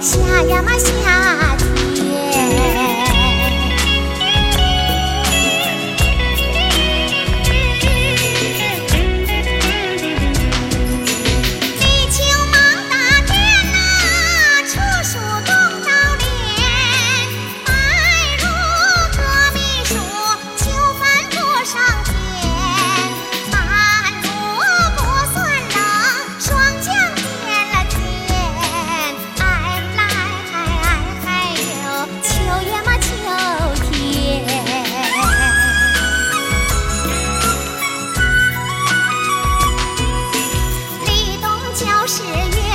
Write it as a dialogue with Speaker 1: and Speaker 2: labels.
Speaker 1: 下呀嘛，下。就是月